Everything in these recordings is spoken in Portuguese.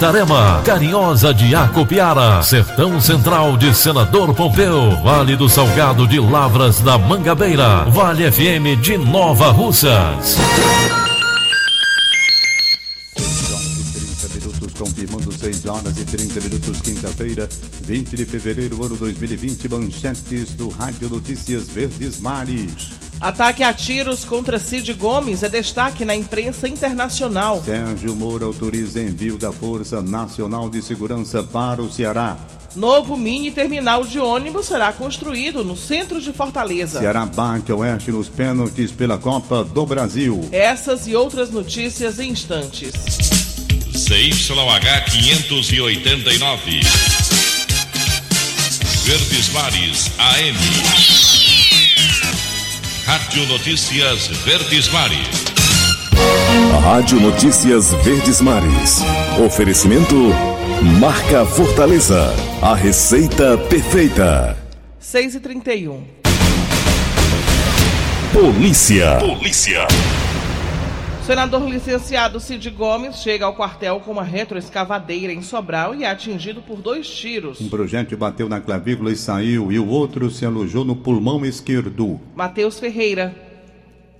Itarema, Carinhosa de Acopiara, Sertão Central de Senador Pompeu, Vale do Salgado de Lavras da Mangabeira, Vale FM de Nova Russas. confirmando 6 horas e 30 minutos, quinta-feira, 20 de fevereiro, ano 2020, manchetes do Rádio Notícias Verdes Mares. Ataque a tiros contra Cid Gomes é destaque na imprensa internacional. Sérgio Moro autoriza envio da Força Nacional de Segurança para o Ceará. Novo mini terminal de ônibus será construído no centro de Fortaleza. Ceará bate oeste nos pênaltis pela Copa do Brasil. Essas e outras notícias em instantes. CYH 589. Verdes Mares AM. Rádio Notícias Verdes Mares. Rádio Notícias Verdes Mares. Oferecimento Marca Fortaleza. A receita perfeita. 6 e 31 Polícia. Polícia. Senador licenciado Cid Gomes chega ao quartel com uma retroescavadeira em Sobral e é atingido por dois tiros. Um projétil bateu na clavícula e saiu, e o outro se alojou no pulmão esquerdo. Matheus Ferreira.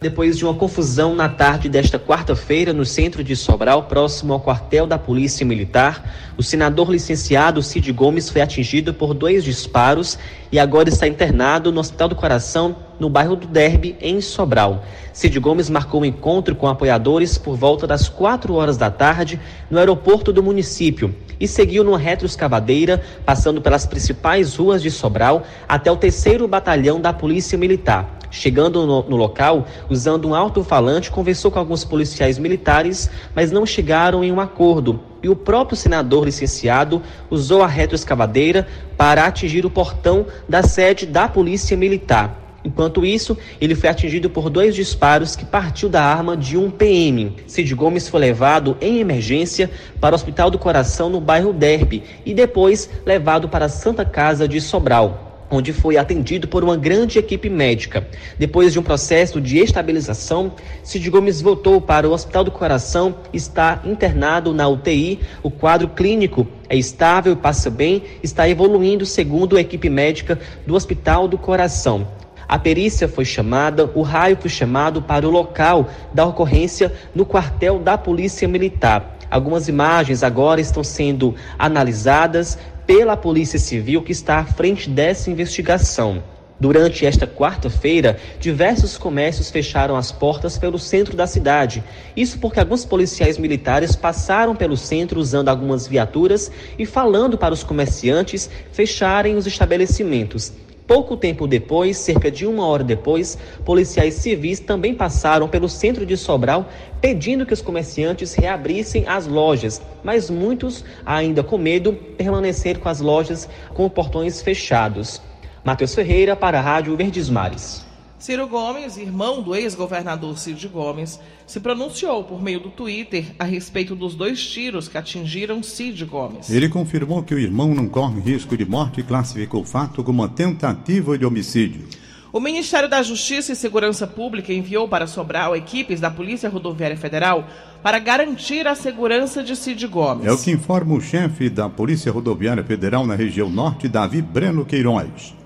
Depois de uma confusão na tarde desta quarta-feira no centro de Sobral, próximo ao quartel da Polícia Militar, o senador licenciado Cid Gomes foi atingido por dois disparos e agora está internado no Hospital do Coração, no bairro do Derby, em Sobral. Cid Gomes marcou um encontro com apoiadores por volta das 4 horas da tarde no aeroporto do município e seguiu numa retroescavadeira, passando pelas principais ruas de Sobral até o terceiro batalhão da Polícia Militar. Chegando no, no, local, usando um alto-falante, conversou com alguns policiais militares, mas não chegaram em um acordo. E o próprio senador licenciado usou a retroescavadeira para atingir o portão da sede da Polícia Militar. Enquanto isso, ele foi atingido por dois disparos que partiu da arma de um PM. Cid Gomes foi levado em emergência para o Hospital do Coração no bairro Derby e depois levado para a Santa Casa de Sobral onde foi atendido por uma grande equipe médica. Depois de um processo de estabilização, Cid Gomes voltou para o Hospital do Coração, está internado na UTI. O quadro clínico é estável passa bem, está evoluindo segundo a equipe médica do Hospital do Coração. A perícia foi chamada, o raio foi chamado para o local da ocorrência no quartel da Polícia Militar. Algumas imagens agora estão sendo analisadas pela Polícia Civil que está à frente dessa investigação. Durante esta quarta-feira, diversos comércios fecharam as portas pelo centro da cidade. Isso porque alguns policiais militares passaram pelo centro usando algumas viaturas e falando para os comerciantes fecharem os estabelecimentos. Pouco tempo depois, cerca de uma hora depois, policiais civis também passaram pelo centro de Sobral pedindo que os comerciantes reabrissem as lojas, mas muitos, ainda com medo, permaneceram com as lojas com portões fechados. Matheus Ferreira para a Rádio Verdes Mares. Ciro Gomes, irmão do ex-governador Cid Gomes, se pronunciou por meio do Twitter a respeito dos dois tiros que atingiram Cid Gomes. Ele confirmou que o irmão não corre risco de morte e classificou o fato como uma tentativa de homicídio. O Ministério da Justiça e Segurança Pública enviou para Sobral equipes da Polícia Rodoviária Federal para garantir a segurança de Cid Gomes. É o que informa o chefe da Polícia Rodoviária Federal na região norte, Davi Breno Queiroz.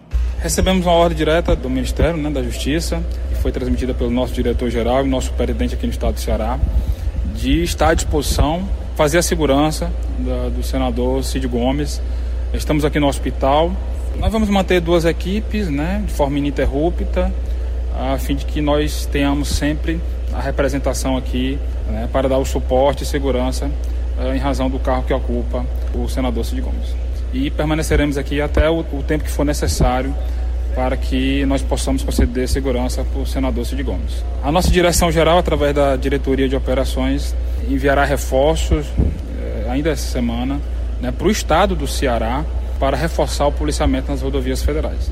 Recebemos uma ordem direta do Ministério né, da Justiça, que foi transmitida pelo nosso diretor-geral e nosso superintendente aqui no estado do Ceará, de estar à disposição, fazer a segurança da, do senador Cid Gomes. Estamos aqui no hospital. Nós vamos manter duas equipes né, de forma ininterrupta, a fim de que nós tenhamos sempre a representação aqui né, para dar o suporte e segurança eh, em razão do carro que ocupa o senador Cid Gomes. E permaneceremos aqui até o, o tempo que for necessário para que nós possamos conceder segurança para o senador Cid Gomes. A nossa direção geral, através da diretoria de operações, enviará reforços eh, ainda essa semana né, para o estado do Ceará para reforçar o policiamento nas rodovias federais.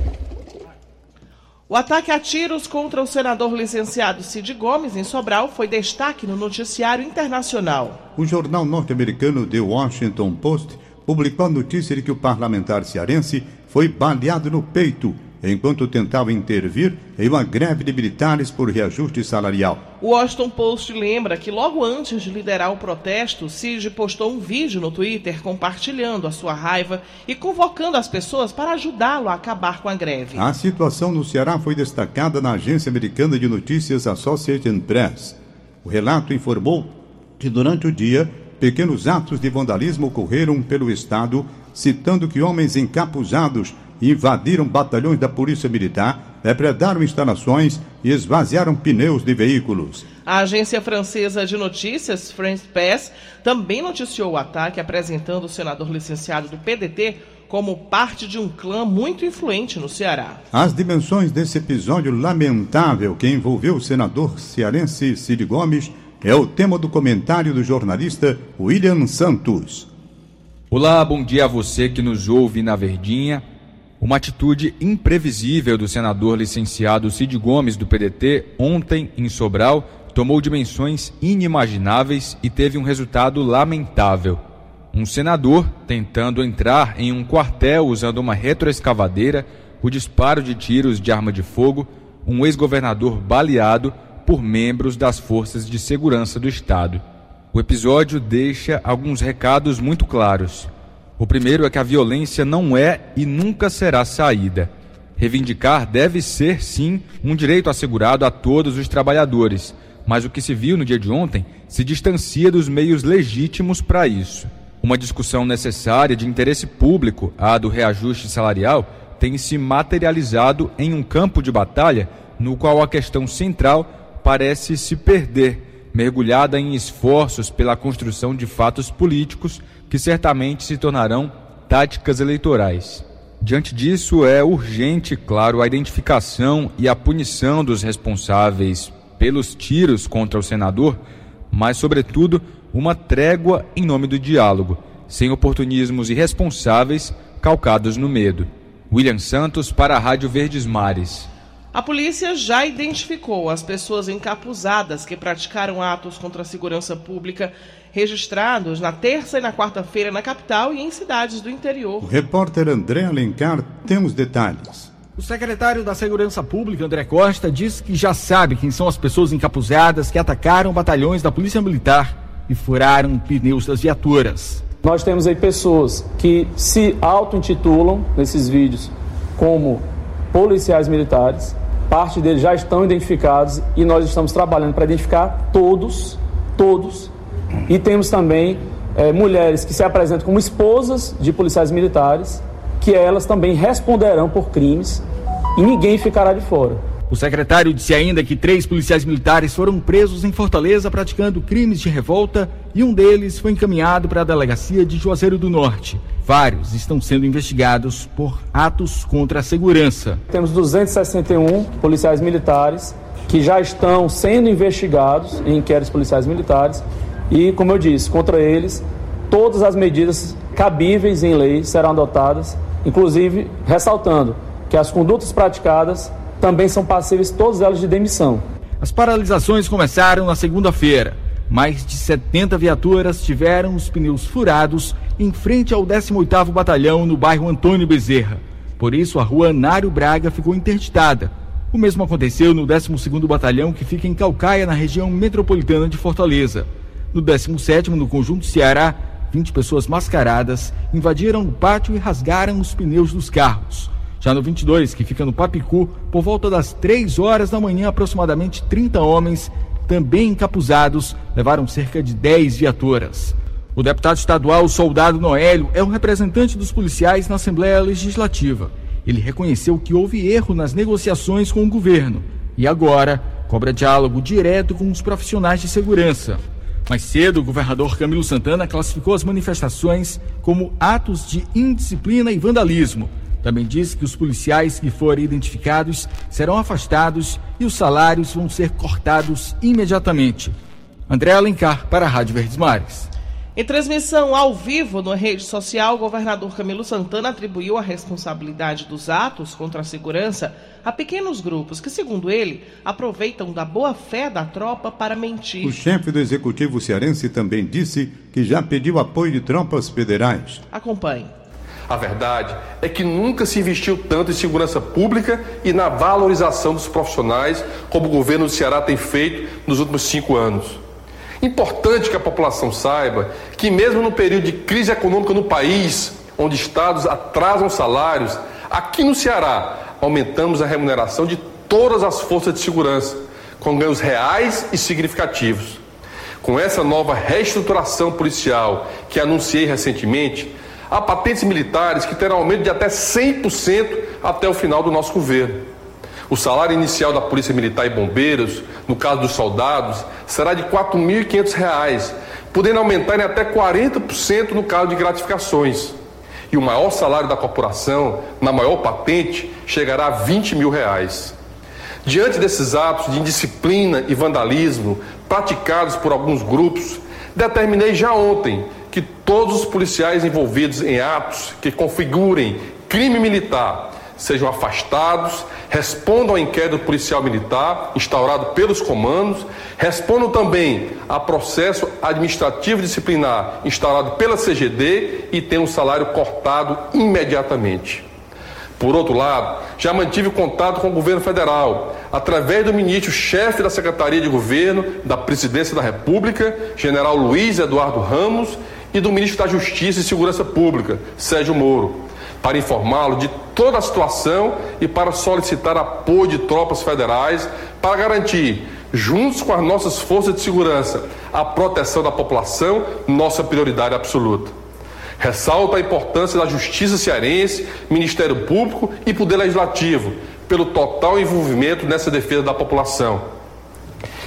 O ataque a tiros contra o senador licenciado Cid Gomes em Sobral foi destaque no noticiário internacional. O jornal norte-americano The Washington Post publicou a notícia de que o parlamentar cearense foi baleado no peito enquanto tentava intervir em uma greve de militares por reajuste salarial. O Washington Post lembra que logo antes de liderar o protesto, Cid postou um vídeo no Twitter compartilhando a sua raiva e convocando as pessoas para ajudá-lo a acabar com a greve. A situação no Ceará foi destacada na agência americana de notícias Associated Press. O relato informou que durante o dia pequenos atos de vandalismo ocorreram pelo estado, citando que homens encapuzados invadiram batalhões da Polícia Militar, depredaram instalações e esvaziaram pneus de veículos. A agência francesa de notícias, France Press, também noticiou o ataque, apresentando o senador licenciado do PDT como parte de um clã muito influente no Ceará. As dimensões desse episódio lamentável que envolveu o senador cearense Cid Gomes é o tema do comentário do jornalista William Santos. Olá, bom dia a você que nos ouve na Verdinha. Uma atitude imprevisível do senador licenciado Cid Gomes, do PDT, ontem em Sobral, tomou dimensões inimagináveis e teve um resultado lamentável. Um senador tentando entrar em um quartel usando uma retroescavadeira, o disparo de tiros de arma de fogo, um ex-governador baleado por membros das forças de segurança do Estado. O episódio deixa alguns recados muito claros. O primeiro é que a violência não é e nunca será saída. Reivindicar deve ser, sim, um direito assegurado a todos os trabalhadores, mas o que se viu no dia de ontem se distancia dos meios legítimos para isso. Uma discussão necessária de interesse público, a do reajuste salarial, tem se materializado em um campo de batalha no qual a questão central parece se perder, mergulhada em esforços pela construção de fatos políticos que certamente se tornarão táticas eleitorais. Diante disso, é urgente, claro, a identificação e a punição dos responsáveis pelos tiros contra o senador, mas, sobretudo, uma trégua em nome do diálogo, sem oportunismos irresponsáveis calcados no medo. William Santos para a Rádio Verdes Mares. A polícia já identificou as pessoas encapuzadas que praticaram atos contra a segurança pública registrados na terça e na quarta-feira na capital e em cidades do interior. O repórter André Alencar tem os detalhes. O secretário da Segurança Pública, André Costa, diz que já sabe quem são as pessoas encapuzadas que atacaram batalhões da Polícia Militar e furaram pneus das viaturas. Nós temos aí pessoas que se auto-intitulam nesses vídeos como policiais militares. Parte deles já estão identificados e nós estamos trabalhando para identificar todos, todos e temos também é, mulheres que se apresentam como esposas de policiais militares, que elas também responderão por crimes e ninguém ficará de fora. O secretário disse ainda que três policiais militares foram presos em Fortaleza praticando crimes de revolta e um deles foi encaminhado para a delegacia de Juazeiro do Norte. Vários estão sendo investigados por atos contra a segurança. Temos 261 policiais militares que já estão sendo investigados em inquéritos policiais militares e, como eu disse, contra eles, todas as medidas cabíveis em lei serão adotadas, inclusive ressaltando que as condutas praticadas também são passíveis, todas elas, de demissão. As paralisações começaram na segunda-feira. Mais de 70 viaturas tiveram os pneus furados em frente ao 18º Batalhão no bairro Antônio Bezerra. Por isso, a rua Anário Braga ficou interditada. O mesmo aconteceu no 12º Batalhão, que fica em Calcaia, na região metropolitana de Fortaleza. No 17 no Conjunto Ceará, 20 pessoas mascaradas invadiram o pátio e rasgaram os pneus dos carros. Já no 22, que fica no Papicu, por volta das 3 horas da manhã, aproximadamente 30 homens, também encapuzados, levaram cerca de 10 viaturas. O deputado estadual Soldado Noélio é o representante dos policiais na Assembleia Legislativa. Ele reconheceu que houve erro nas negociações com o governo e agora cobra diálogo direto com os profissionais de segurança. Mais cedo, o governador Camilo Santana classificou as manifestações como atos de indisciplina e vandalismo. Também disse que os policiais que forem identificados serão afastados e os salários vão ser cortados imediatamente. André Alencar, para a Rádio Verdes Mares. Em transmissão ao vivo na rede social, o governador Camilo Santana atribuiu a responsabilidade dos atos contra a segurança a pequenos grupos que, segundo ele, aproveitam da boa fé da tropa para mentir. O chefe do executivo cearense também disse que já pediu apoio de tropas federais. Acompanhe. A verdade é que nunca se investiu tanto em segurança pública e na valorização dos profissionais como o governo do Ceará tem feito nos últimos cinco anos. Importante que a população saiba que, mesmo no período de crise econômica no país, onde estados atrasam salários, aqui no Ceará aumentamos a remuneração de todas as forças de segurança, com ganhos reais e significativos. Com essa nova reestruturação policial que anunciei recentemente, há patentes militares que terão aumento de até 100% até o final do nosso governo. O salário inicial da Polícia Militar e Bombeiros, no caso dos soldados, será de R$ 4.500, podendo aumentar em até 40% no caso de gratificações. E o maior salário da corporação, na maior patente, chegará a 20 mil reais. Diante desses atos de indisciplina e vandalismo praticados por alguns grupos, determinei já ontem que todos os policiais envolvidos em atos que configurem crime militar sejam afastados, respondam ao inquérito policial militar instaurado pelos comandos, respondam também a processo administrativo disciplinar instaurado pela CGD e tenham o salário cortado imediatamente. Por outro lado, já mantive contato com o governo federal, através do ministro-chefe da Secretaria de Governo da Presidência da República, general Luiz Eduardo Ramos, e do ministro da Justiça e Segurança Pública, Sérgio Moro para informá-lo de toda a situação e para solicitar apoio de tropas federais para garantir, juntos com as nossas forças de segurança, a proteção da população, nossa prioridade absoluta. Ressalto a importância da Justiça Cearense, Ministério Público e Poder Legislativo pelo total envolvimento nessa defesa da população.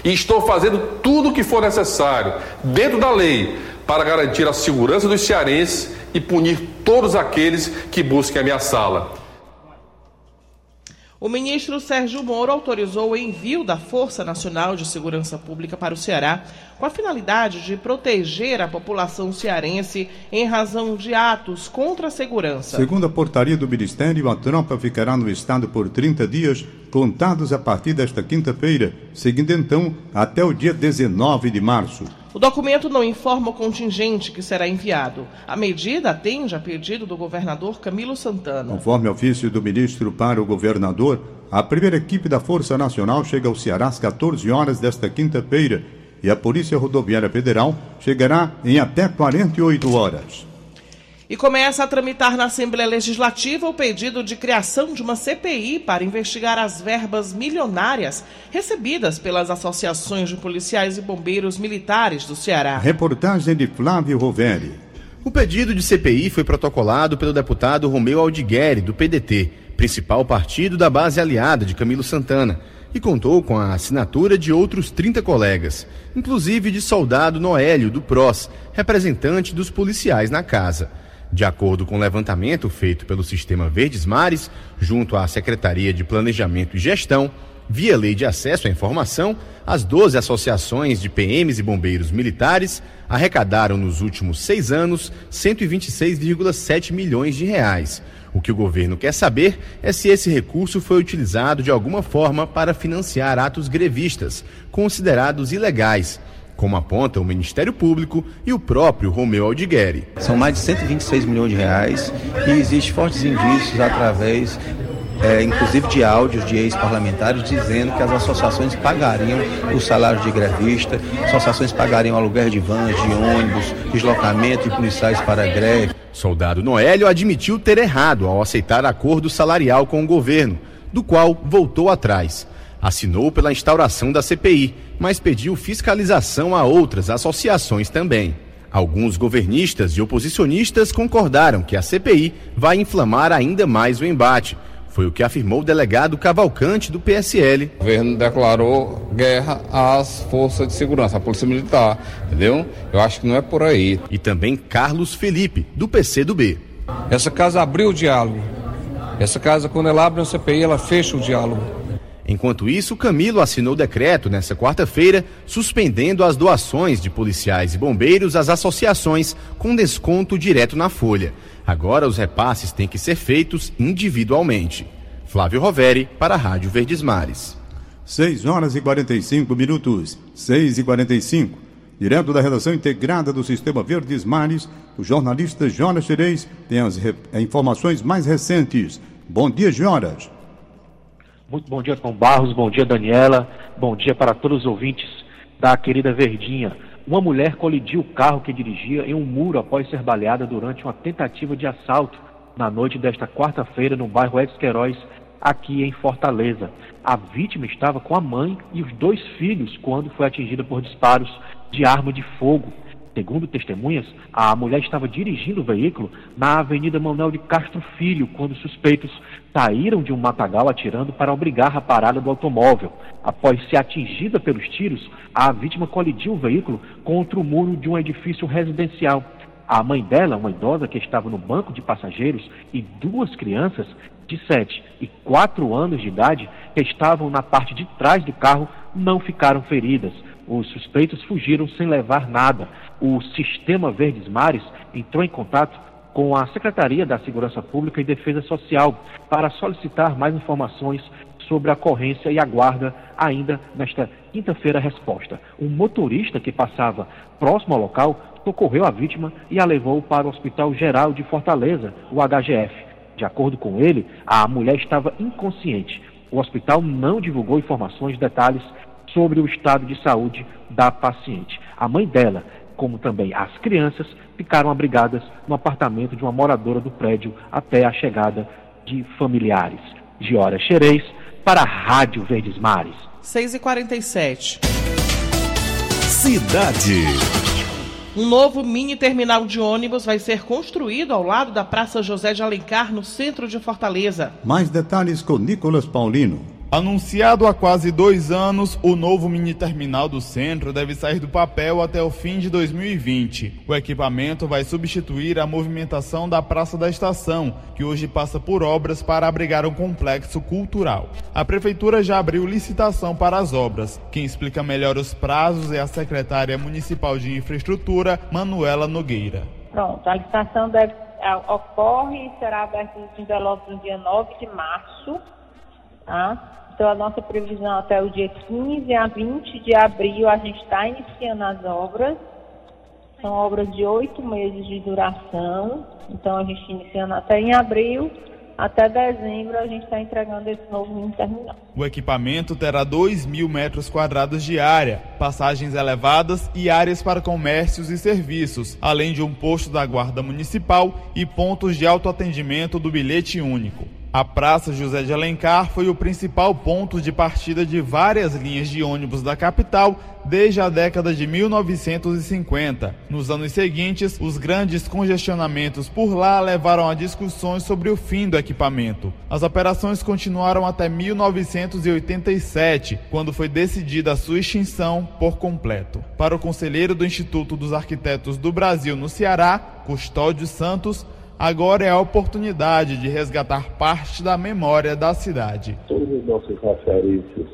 E estou fazendo tudo o que for necessário, dentro da lei, para garantir a segurança dos cearenses e punir todos aqueles que busquem ameaçá-la. O ministro Sérgio Moro autorizou o envio da Força Nacional de Segurança Pública para o Ceará com a finalidade de proteger a população cearense em razão de atos contra a segurança. Segundo a portaria do Ministério, a tropa ficará no estado por 30 dias, contados a partir desta quinta-feira, seguindo então até o dia 19 de março. O documento não informa o contingente que será enviado. A medida atende a pedido do governador Camilo Santana. Conforme ofício do ministro para o governador, a primeira equipe da Força Nacional chega ao Ceará às 14 horas desta quinta-feira e a Polícia Rodoviária Federal chegará em até 48 horas. E começa a tramitar na Assembleia Legislativa o pedido de criação de uma CPI para investigar as verbas milionárias recebidas pelas associações de policiais e bombeiros militares do Ceará. Reportagem de Flávio Roveri. O pedido de CPI foi protocolado pelo deputado Romeu Aldigueri, do PDT, principal partido da base aliada de Camilo Santana, e contou com a assinatura de outros 30 colegas, inclusive de soldado Noélio, do PROS, representante dos policiais na casa. De acordo com o levantamento feito pelo Sistema Verdes Mares, junto à Secretaria de Planejamento e Gestão, via Lei de Acesso à Informação, as 12 associações de PMs e bombeiros militares arrecadaram nos últimos seis anos 126,7 milhões de reais. O que o governo quer saber é se esse recurso foi utilizado de alguma forma para financiar atos grevistas, considerados ilegais como aponta o Ministério Público e o próprio Romeu Aldigueri. São mais de 126 milhões de reais e existem fortes indícios através é, inclusive de áudios de ex-parlamentares dizendo que as associações pagariam o salário de grevista, associações pagariam aluguel de vans, de ônibus, deslocamento de policiais para a greve. Soldado Noélio admitiu ter errado ao aceitar acordo salarial com o governo, do qual voltou atrás assinou pela instauração da CPI, mas pediu fiscalização a outras associações também. Alguns governistas e oposicionistas concordaram que a CPI vai inflamar ainda mais o embate. Foi o que afirmou o delegado Cavalcante do PSL. O governo declarou guerra às forças de segurança, à Polícia Militar, entendeu? Eu acho que não é por aí. E também Carlos Felipe, do PCdoB. Essa casa abriu o diálogo. Essa casa, quando ela abre uma CPI, ela fecha o diálogo. Enquanto isso, Camilo assinou decreto nesta quarta-feira suspendendo as doações de policiais e bombeiros às associações com desconto direto na folha. Agora os repasses têm que ser feitos individualmente. Flávio Roveri, para a Rádio Verdes Mares. 6 horas e 45 minutos. 6 e 45. Direto da redação integrada do Sistema Verdes Mares, o jornalista Jonas Xerez tem as informações mais recentes. Bom dia, Jonas. Muito bom dia, Tom Barros. Bom dia, Daniela. Bom dia para todos os ouvintes da querida Verdinha. Uma mulher colidiu o carro que dirigia em um muro após ser baleada durante uma tentativa de assalto na noite desta quarta-feira no bairro Edson aqui em Fortaleza. A vítima estava com a mãe e os dois filhos quando foi atingida por disparos de arma de fogo. Segundo testemunhas, a mulher estava dirigindo o veículo na Avenida Manuel de Castro Filho, quando suspeitos saíram de um matagal atirando para obrigar a parada do automóvel. Após ser atingida pelos tiros, a vítima colidiu o veículo contra o muro de um edifício residencial. A mãe dela, uma idosa que estava no banco de passageiros, e duas crianças de 7 e 4 anos de idade que estavam na parte de trás do carro não ficaram feridas. Os suspeitos fugiram sem levar nada. O Sistema Verdes Mares entrou em contato com a Secretaria da Segurança Pública e Defesa Social para solicitar mais informações sobre a ocorrência e aguarda ainda nesta quinta-feira a resposta. Um motorista que passava próximo ao local socorreu a vítima e a levou para o Hospital Geral de Fortaleza, o HGF. De acordo com ele, a mulher estava inconsciente. O hospital não divulgou informações, detalhes sobre o estado de saúde da paciente. A mãe dela, como também as crianças, ficaram abrigadas no apartamento de uma moradora do prédio até a chegada de familiares. Giora Xerez, para a Rádio Verdes Mares. 6h47. Cidade. Um novo mini terminal de ônibus vai ser construído ao lado da Praça José de Alencar, no centro de Fortaleza. Mais detalhes com Nicolas Paulino. Anunciado há quase dois anos, o novo mini terminal do centro deve sair do papel até o fim de 2020. O equipamento vai substituir a movimentação da Praça da Estação, que hoje passa por obras para abrigar um complexo cultural. A Prefeitura já abriu licitação para as obras. Quem explica melhor os prazos é a secretária municipal de infraestrutura, Manuela Nogueira. Pronto, a licitação deve, ocorre e será aberta em envelopes no dia 9 de março. Tá? Então, a nossa previsão até o dia 15 a 20 de abril, a gente está iniciando as obras. São obras de oito meses de duração. Então, a gente iniciando até em abril. Até dezembro, a gente está entregando esse novo mini terminal. O equipamento terá 2 mil metros quadrados de área, passagens elevadas e áreas para comércios e serviços, além de um posto da Guarda Municipal e pontos de autoatendimento do bilhete único. A Praça José de Alencar foi o principal ponto de partida de várias linhas de ônibus da capital desde a década de 1950. Nos anos seguintes, os grandes congestionamentos por lá levaram a discussões sobre o fim do equipamento. As operações continuaram até 1987, quando foi decidida a sua extinção por completo. Para o conselheiro do Instituto dos Arquitetos do Brasil no Ceará, Custódio Santos, agora é a oportunidade de resgatar parte da memória da cidade. Todas as nossas referências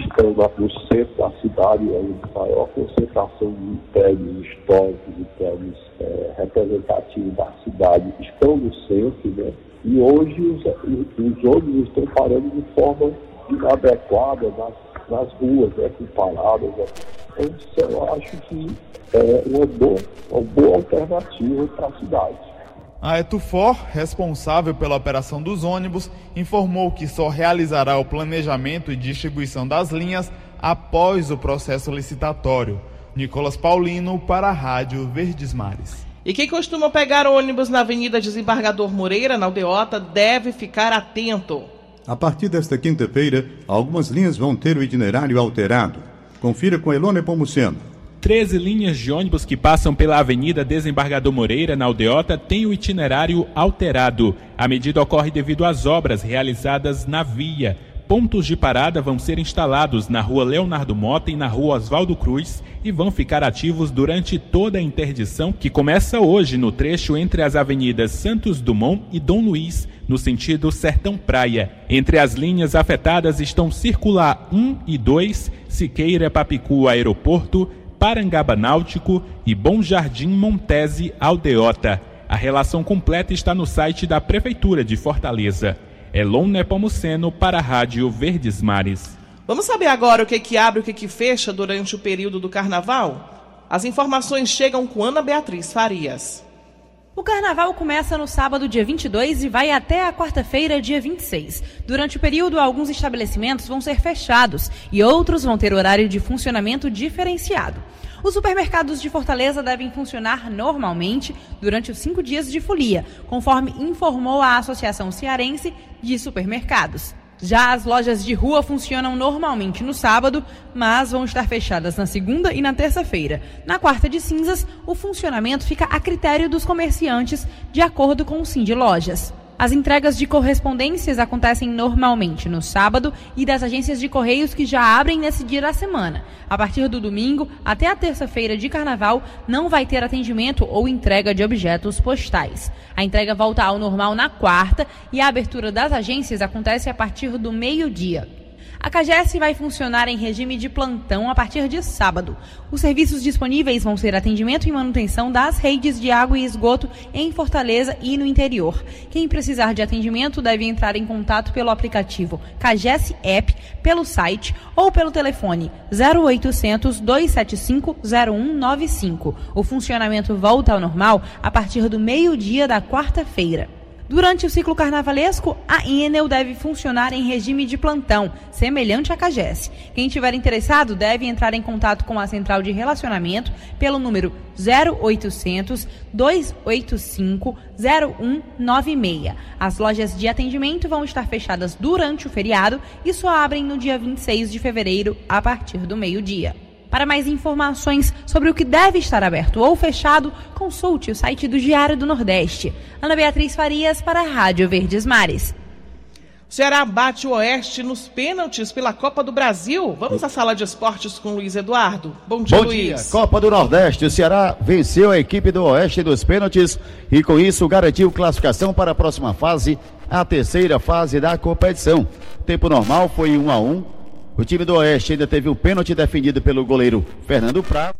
estão no centro da cidade, onde a maior concentração de prédios históricos e prédios é, representativos da cidade estão no centro, né? E hoje os, os ônibus estão parando de forma inadequada nas, nas ruas, né, com paradas. Né? Então, eu acho que é uma boa, uma boa alternativa para a cidade. A Etufor, responsável pela operação dos ônibus, informou que só realizará o planejamento e distribuição das linhas após o processo licitatório. Nicolas Paulino para a Rádio Verdes Mares. E quem costuma pegar ônibus na Avenida Desembargador Moreira, na Aldeota, deve ficar atento. A partir desta quinta-feira, algumas linhas vão ter o itinerário alterado. Confira com Elone Pomuceno. 13 linhas de ônibus que passam pela Avenida Desembargador Moreira, na Aldeota, têm o itinerário alterado. A medida ocorre devido às obras realizadas na via. Pontos de parada vão ser instalados na rua Leonardo Mota e na rua Oswaldo Cruz e vão ficar ativos durante toda a interdição que começa hoje no trecho entre as avenidas Santos Dumont e Dom Luiz, no sentido Sertão Praia. Entre as linhas afetadas estão Circular 1 e 2, Siqueira Papicu Aeroporto, Parangaba Náutico e Bom Jardim Montese Aldeota. A relação completa está no site da Prefeitura de Fortaleza. Elon Nepomuceno para a Rádio Verdes Mares. Vamos saber agora o que, que abre e o que, que fecha durante o período do carnaval? As informações chegam com Ana Beatriz Farias. O carnaval começa no sábado, dia 22, e vai até a quarta-feira, dia 26. Durante o período, alguns estabelecimentos vão ser fechados e outros vão ter horário de funcionamento diferenciado. Os supermercados de Fortaleza devem funcionar normalmente durante os cinco dias de folia, conforme informou a Associação Cearense de Supermercados. Já as lojas de rua funcionam normalmente no sábado, mas vão estar fechadas na segunda e na terça-feira. Na quarta de cinzas, o funcionamento fica a critério dos comerciantes, de acordo com o Sim de Lojas. As entregas de correspondências acontecem normalmente no sábado e das agências de correios que já abrem nesse dia da semana. A partir do domingo até a terça-feira de carnaval, não vai ter atendimento ou entrega de objetos postais. A entrega volta ao normal na quarta e a abertura das agências acontece a partir do meio-dia. A CAGES vai funcionar em regime de plantão a partir de sábado. Os serviços disponíveis vão ser atendimento e manutenção das redes de água e esgoto em Fortaleza e no interior. Quem precisar de atendimento deve entrar em contato pelo aplicativo CAGES App, pelo site ou pelo telefone 0800 275 0195. O funcionamento volta ao normal a partir do meio-dia da quarta-feira. Durante o ciclo carnavalesco, a Enel deve funcionar em regime de plantão, semelhante à CAGES. Quem tiver interessado deve entrar em contato com a central de relacionamento pelo número 0800 285 0196. As lojas de atendimento vão estar fechadas durante o feriado e só abrem no dia 26 de fevereiro a partir do meio-dia. Para mais informações sobre o que deve estar aberto ou fechado, consulte o site do Diário do Nordeste. Ana Beatriz Farias para a Rádio Verdes Mares. O Ceará bate o Oeste nos pênaltis pela Copa do Brasil. Vamos à sala de esportes com Luiz Eduardo. Bom dia, Bom Luiz. dia. Copa do Nordeste. O Ceará venceu a equipe do Oeste dos pênaltis e com isso garantiu classificação para a próxima fase, a terceira fase da competição. Tempo normal foi 1 a 1. O time do Oeste ainda teve um pênalti defendido pelo goleiro Fernando Prado.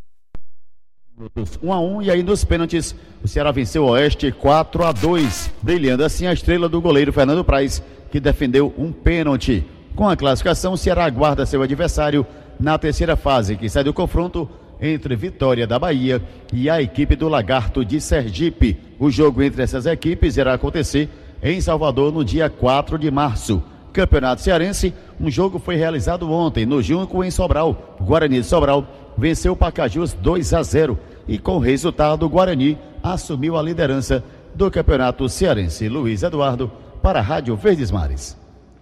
1 a 1 e aí nos pênaltis o Ceará venceu o Oeste 4 a 2, brilhando assim a estrela do goleiro Fernando Praz, que defendeu um pênalti. Com a classificação, o Ceará aguarda seu adversário na terceira fase, que sai do confronto entre Vitória da Bahia e a equipe do Lagarto de Sergipe. O jogo entre essas equipes irá acontecer em Salvador no dia 4 de março. Campeonato Cearense, um jogo foi realizado ontem no Junco em Sobral. O Guarani de Sobral venceu o Pacajus 2 a 0 e com o resultado o Guarani assumiu a liderança do Campeonato Cearense. Luiz Eduardo para a Rádio Verdes Mares.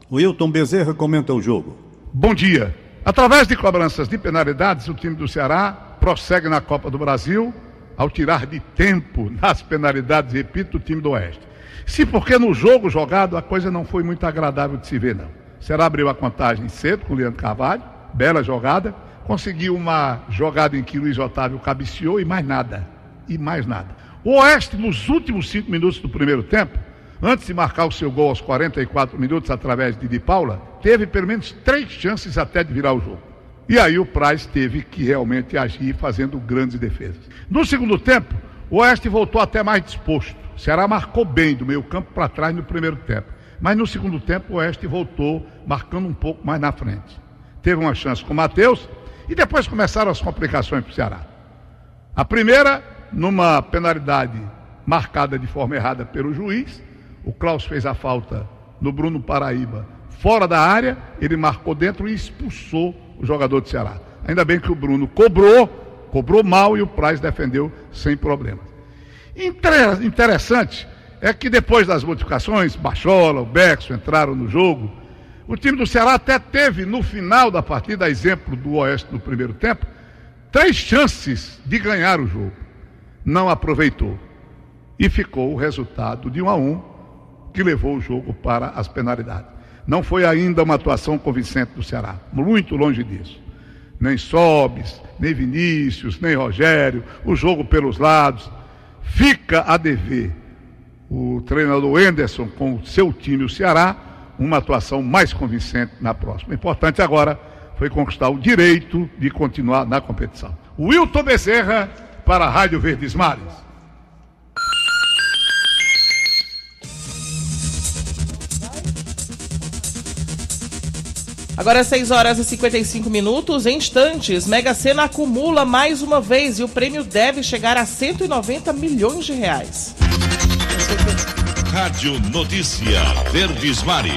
O Hilton Bezerra comenta o jogo. Bom dia. Através de cobranças de penalidades, o time do Ceará prossegue na Copa do Brasil ao tirar de tempo nas penalidades, repito, o time do Oeste. Se porque no jogo jogado a coisa não foi muito agradável de se ver, não. O Ceará abriu a contagem cedo com o Leandro Carvalho, bela jogada, conseguiu uma jogada em que Luiz Otávio cabeceou e mais nada. E mais nada. O Oeste, nos últimos cinco minutos do primeiro tempo, antes de marcar o seu gol aos 44 minutos através de Di Paula, teve pelo menos três chances até de virar o jogo. E aí o Praz teve que realmente agir fazendo grandes defesas. No segundo tempo, o Oeste voltou até mais disposto. O Ceará marcou bem do meio campo para trás no primeiro tempo. Mas no segundo tempo o Oeste voltou marcando um pouco mais na frente. Teve uma chance com o Matheus e depois começaram as complicações para o Ceará. A primeira, numa penalidade marcada de forma errada pelo juiz, o Klaus fez a falta no Bruno Paraíba fora da área, ele marcou dentro e expulsou o jogador do Ceará. Ainda bem que o Bruno cobrou, cobrou mal e o Praz defendeu sem problemas. Inter interessante é que depois das modificações, Bachola, o Bexo entraram no jogo. O time do Ceará até teve no final da partida, exemplo do Oeste no primeiro tempo, três chances de ganhar o jogo. Não aproveitou. E ficou o resultado de um a um, que levou o jogo para as penalidades. Não foi ainda uma atuação convincente do Ceará, muito longe disso. Nem Sobes, nem Vinícius, nem Rogério, o jogo pelos lados. Fica a dever o treinador Enderson com o seu time, o Ceará, uma atuação mais convincente na próxima. O importante agora foi conquistar o direito de continuar na competição. Wilton Bezerra para a Rádio Verdes Mares. Agora 6 horas e 55 minutos. Em instantes, Mega Sena acumula mais uma vez e o prêmio deve chegar a 190 milhões de reais. Rádio Notícia Verdes Mares.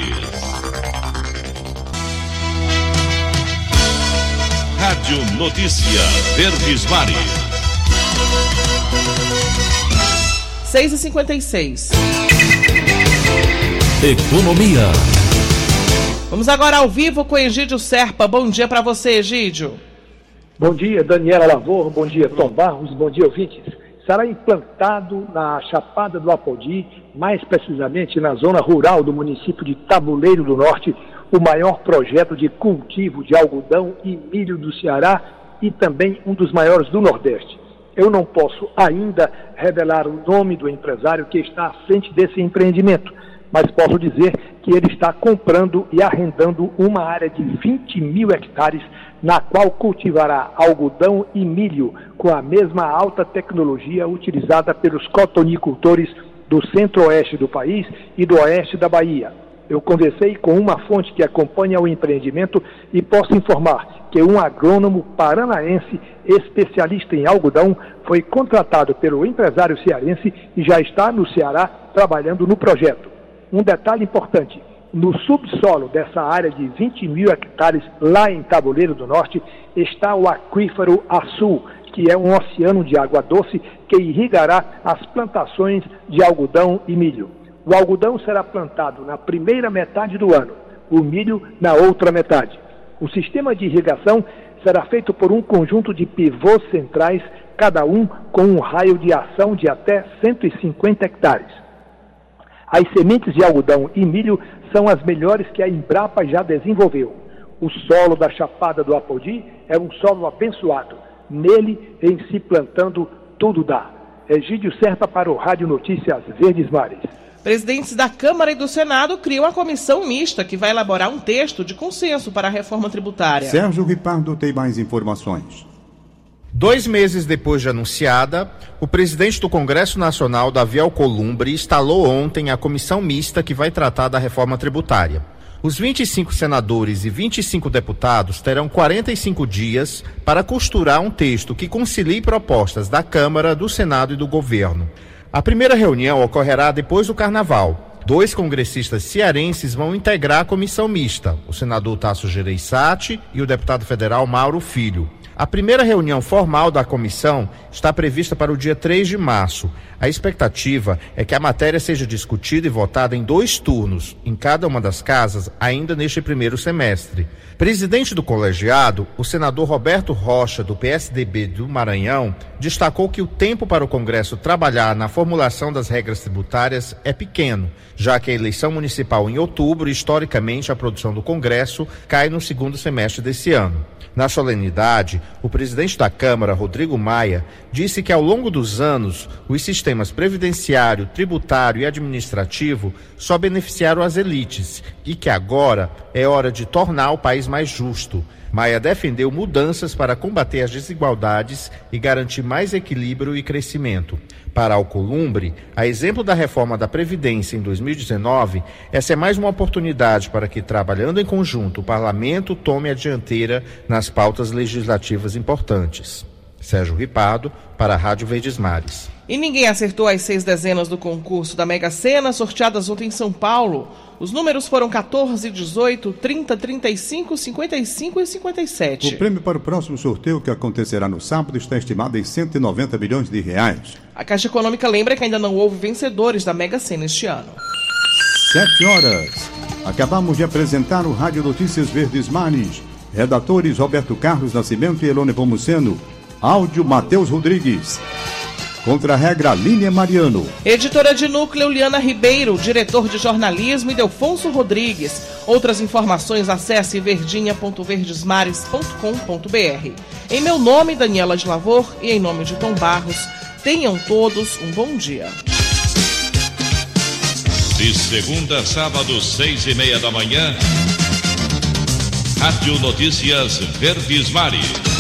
Rádio Notícia Verdes Mares. 6 e 56 Economia. Vamos agora ao vivo com Egídio Serpa. Bom dia para você, Egídio. Bom dia, Daniela Lavor. Bom dia, Tom Barros. Bom dia, ouvintes. Será implantado na Chapada do Apodi, mais precisamente na zona rural do município de Tabuleiro do Norte, o maior projeto de cultivo de algodão e milho do Ceará e também um dos maiores do Nordeste. Eu não posso ainda revelar o nome do empresário que está à frente desse empreendimento, mas posso dizer que ele está comprando e arrendando uma área de 20 mil hectares, na qual cultivará algodão e milho com a mesma alta tecnologia utilizada pelos cotonicultores do centro-oeste do país e do oeste da Bahia. Eu conversei com uma fonte que acompanha o empreendimento e posso informar que um agrônomo paranaense especialista em algodão foi contratado pelo empresário cearense e já está no Ceará trabalhando no projeto. Um detalhe importante: no subsolo dessa área de 20 mil hectares, lá em Tabuleiro do Norte, está o aquífero Açu, que é um oceano de água doce que irrigará as plantações de algodão e milho. O algodão será plantado na primeira metade do ano, o milho na outra metade. O sistema de irrigação será feito por um conjunto de pivôs centrais, cada um com um raio de ação de até 150 hectares. As sementes de algodão e milho são as melhores que a Embrapa já desenvolveu. O solo da Chapada do Apodi é um solo abençoado. Nele, em se plantando, tudo dá. Egídio Serpa para o Rádio Notícias Verdes Mares. Presidentes da Câmara e do Senado criam a comissão mista que vai elaborar um texto de consenso para a reforma tributária. Sérgio Ripardo tem mais informações. Dois meses depois de anunciada, o presidente do Congresso Nacional, Davi Alcolumbre, instalou ontem a comissão mista que vai tratar da reforma tributária. Os 25 senadores e 25 deputados terão 45 dias para costurar um texto que concilie propostas da Câmara, do Senado e do governo. A primeira reunião ocorrerá depois do Carnaval. Dois congressistas cearenses vão integrar a comissão mista, o senador Tasso Gereissati e o deputado federal Mauro Filho. A primeira reunião formal da comissão está prevista para o dia 3 de março. A expectativa é que a matéria seja discutida e votada em dois turnos, em cada uma das casas, ainda neste primeiro semestre. Presidente do colegiado, o senador Roberto Rocha, do PSDB do Maranhão, destacou que o tempo para o Congresso trabalhar na formulação das regras tributárias é pequeno, já que a eleição municipal em outubro, historicamente a produção do Congresso, cai no segundo semestre desse ano. Na solenidade, o presidente da Câmara, Rodrigo Maia, disse que ao longo dos anos, os sistemas previdenciário, tributário e administrativo só beneficiaram as elites e que agora é hora de tornar o país mais justo. Maia defendeu mudanças para combater as desigualdades e garantir mais equilíbrio e crescimento. Para Alcolumbre, a exemplo da reforma da Previdência em 2019, essa é mais uma oportunidade para que, trabalhando em conjunto, o parlamento tome a dianteira nas pautas legislativas importantes. Sérgio Ripado, para a Rádio Verdes Mares. E ninguém acertou as seis dezenas do concurso da Mega Sena, sorteadas ontem em São Paulo. Os números foram 14, 18, 30, 35, 55 e 57. O prêmio para o próximo sorteio, que acontecerá no sábado, está estimado em 190 milhões de reais. A Caixa Econômica lembra que ainda não houve vencedores da Mega Sena este ano. Sete horas. Acabamos de apresentar o Rádio Notícias Verdes Mares. Redatores Roberto Carlos Nascimento e Elone Pomuceno. Áudio Matheus Rodrigues. Contra-regra Línia Mariano. Editora de núcleo Liana Ribeiro, diretor de jornalismo e Delfonso Rodrigues. Outras informações acesse verdinha.verdesmares.com.br. Em meu nome, Daniela de Lavor, e em nome de Tom Barros, tenham todos um bom dia. De segunda a sábado, seis e meia da manhã, Rádio Notícias Verdes Mares.